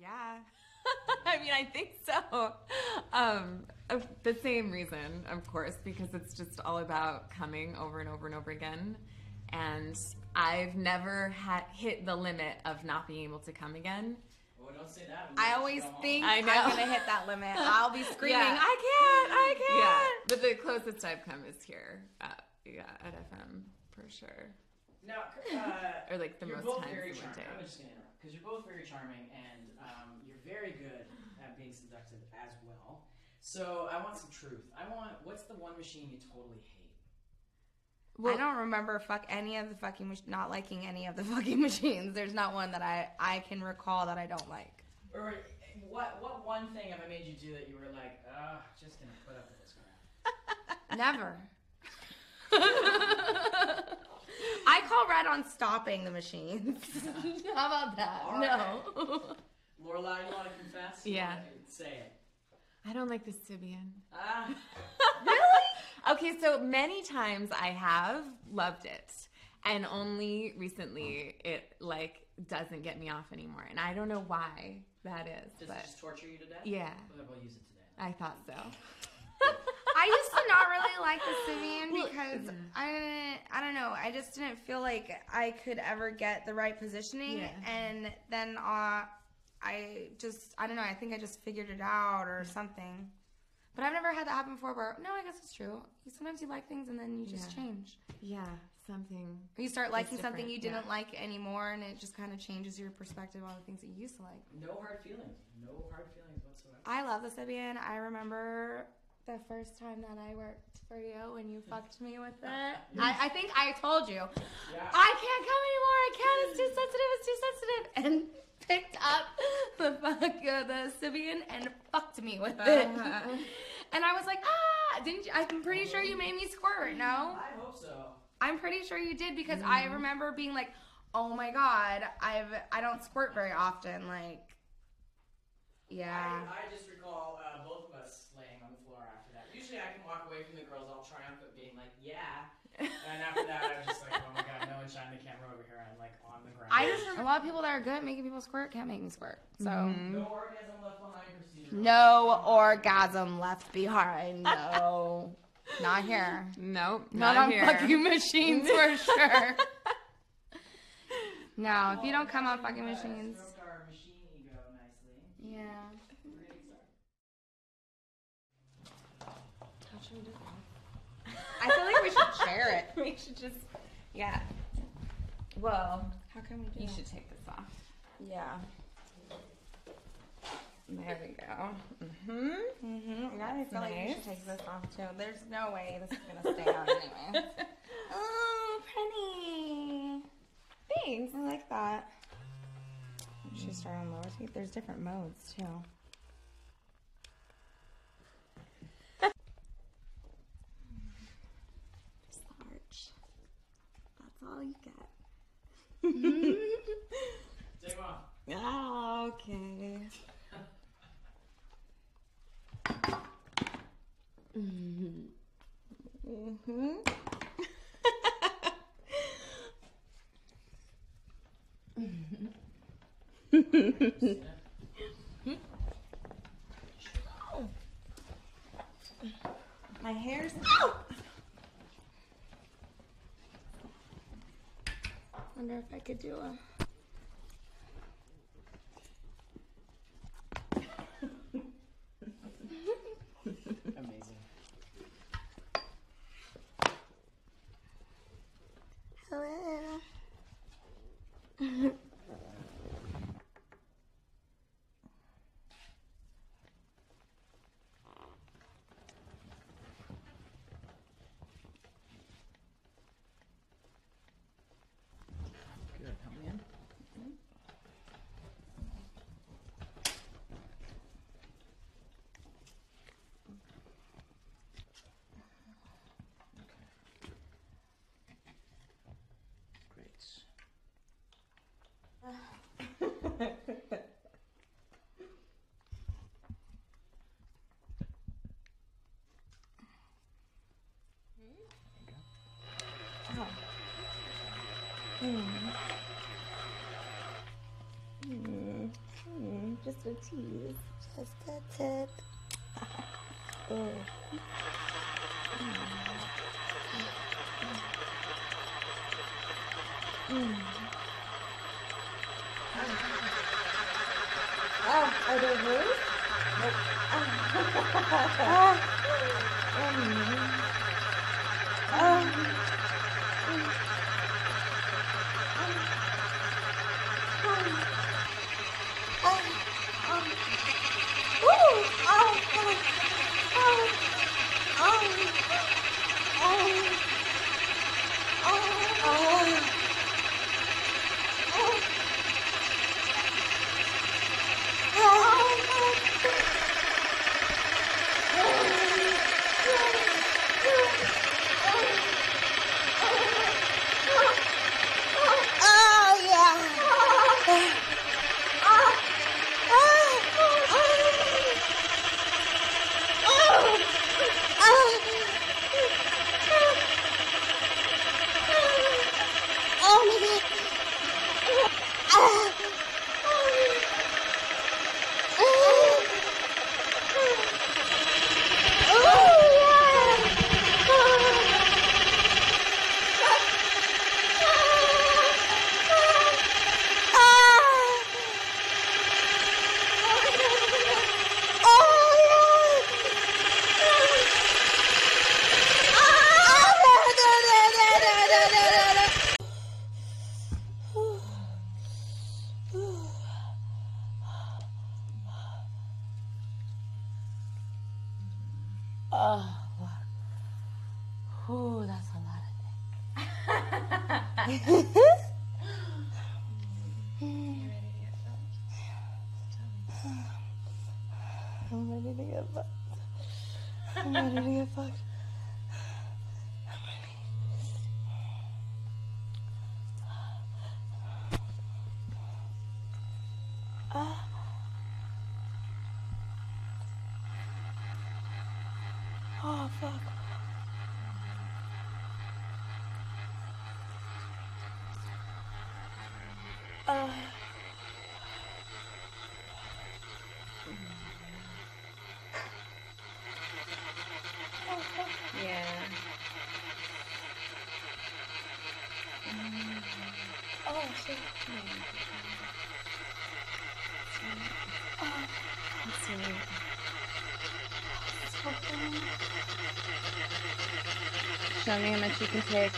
yeah. I mean, I think so. Um, the same reason, of course, because it's just all about coming over and over and over again. And I've never had hit the limit of not being able to come again. Well, don't say that. I always think I I know. am gonna hit that limit. I'll be screaming, Yeah. I can't, I can't. Yeah. but the closest I've come is here. At, yeah, at FM for sure. Now, uh, Or like the you're most both times very in one charming. day. I'm just gonna interrupt because you're both very charming and um, you're very good at being seductive as well. So I want some truth. I want what's the one machine you totally hate? I don't remember fuck any of the fucking mach- not liking any of the fucking machines. There's not one that I I can recall that I don't like. Or what? What one thing have I made you do that you were like, ah, just gonna put up with this crap? Never. I call red on stopping the machines. How about that? All no. Lorelai, you want to confess? Yeah. wanna Say it. I don't like the Sybian. Ah, Okay, so many times I have loved it, and only recently it like doesn't get me off anymore, and I don't know why that is, does but it just torture you to death? yeah, Well, we'll use it today. I thought so. I not really like the Sybian Well, because I didn't, I don't know. I just didn't feel like I could ever get the right positioning, Yeah. and then uh, I just, I don't know. I think I just figured it out or something. But I've never had that happen before. Where no, I guess it's true. Sometimes you like things and then you just Yeah. change. Yeah, something. Or you start liking something you didn't yeah. like anymore, and it just kind of changes your perspective on the things that you used to like. No hard feelings. No hard feelings whatsoever. I love the Sybian. I remember the first time that I worked for you when you fucked me with it. I, I think I told you, Yeah. I can't come anymore. I can't. It's too sensitive. It's too sensitive. And picked up the fuck uh, the Sybian and fucked me with it. Uh-huh. And I was like, ah, didn't you? I'm pretty sure you made me squirt. No, I hope so. I'm pretty sure you did because I remember being like, oh my god, I've I don't squirt very often. Like, yeah. I, I just recall uh, both of us laying on the floor after that. Usually I can walk away from the girls all triumphant, being like, yeah. And after that, I was just like, oh my god, no one shine the camera over here. I'm like on the ground. I just a lot of people that are good at making people squirt can't make me squirt. So mm-hmm. no orgasm left behind procedure. no orgasm left behind. No, not here. Nope, Not, not, on here. fucking machines for sure. no, if you don't oh, come on fucking machines. stroked our machine ego nicely. Yeah. We're gonna start. I feel like we should share it. we should just, yeah. Well, How can we do you that? should take this off. Yeah. There we go. Mm-hmm. Mm-hmm. Yeah, I feel like we should take this off too. There's no way this is gonna stay on anyway. oh, pretty. Thanks. I like that. We should start on lower teeth. There's different modes too. Just the arch. That's all you get. Take. Ah, okay. Mm-hmm. My hair's Wonder if I could do a. Amazing. Hello. Good. Help me in. Great. Just a tease. Just a tip. Oh. Oh, are they hers? Oh. Oh. Oh, oh, oh, oh. I'm ready to get fucked. I'm ready to get fucked. Oh, fuck. Show me how much you can take.